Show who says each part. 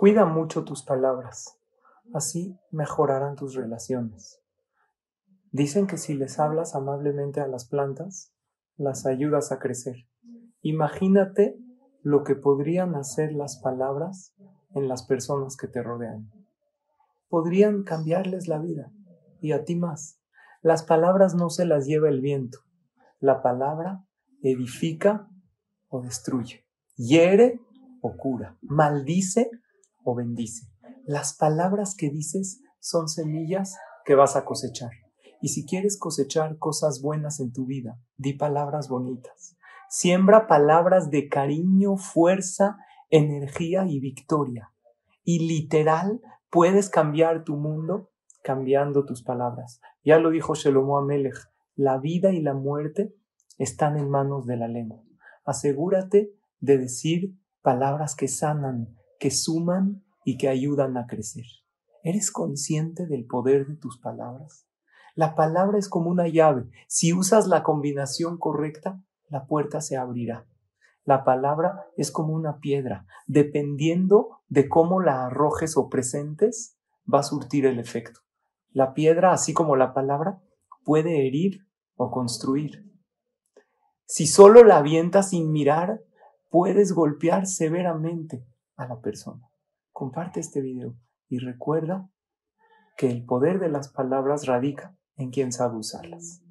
Speaker 1: Cuida mucho tus palabras, así mejorarán tus relaciones. Dicen que si les hablas amablemente a las plantas, las ayudas a crecer. Imagínate lo que podrían hacer las palabras en las personas que te rodean. Podrían cambiarles la vida y a ti más. Las palabras no se las lleva el viento. La palabra edifica o destruye, hiere o cura, maldice bendice. Las palabras que dices son semillas que vas a cosechar. Y si quieres cosechar cosas buenas en tu vida, di palabras bonitas. Siembra palabras de cariño, fuerza, energía y victoria. Y literal, puedes cambiar tu mundo cambiando tus palabras. Ya lo dijo Shelomo Amelech, la vida y la muerte están en manos de la lengua. Asegúrate de decir palabras que sanan, que suman y que ayudan a crecer. ¿Eres consciente del poder de tus palabras? La palabra es como una llave. Si usas la combinación correcta, la puerta se abrirá. La palabra es como una piedra. Dependiendo de cómo la arrojes o presentes, va a surtir el efecto. La piedra, así como la palabra, puede herir o construir. Si solo la avientas sin mirar, puedes golpear severamente a la persona. Comparte este video y recuerda que el poder de las palabras radica en quien sabe usarlas.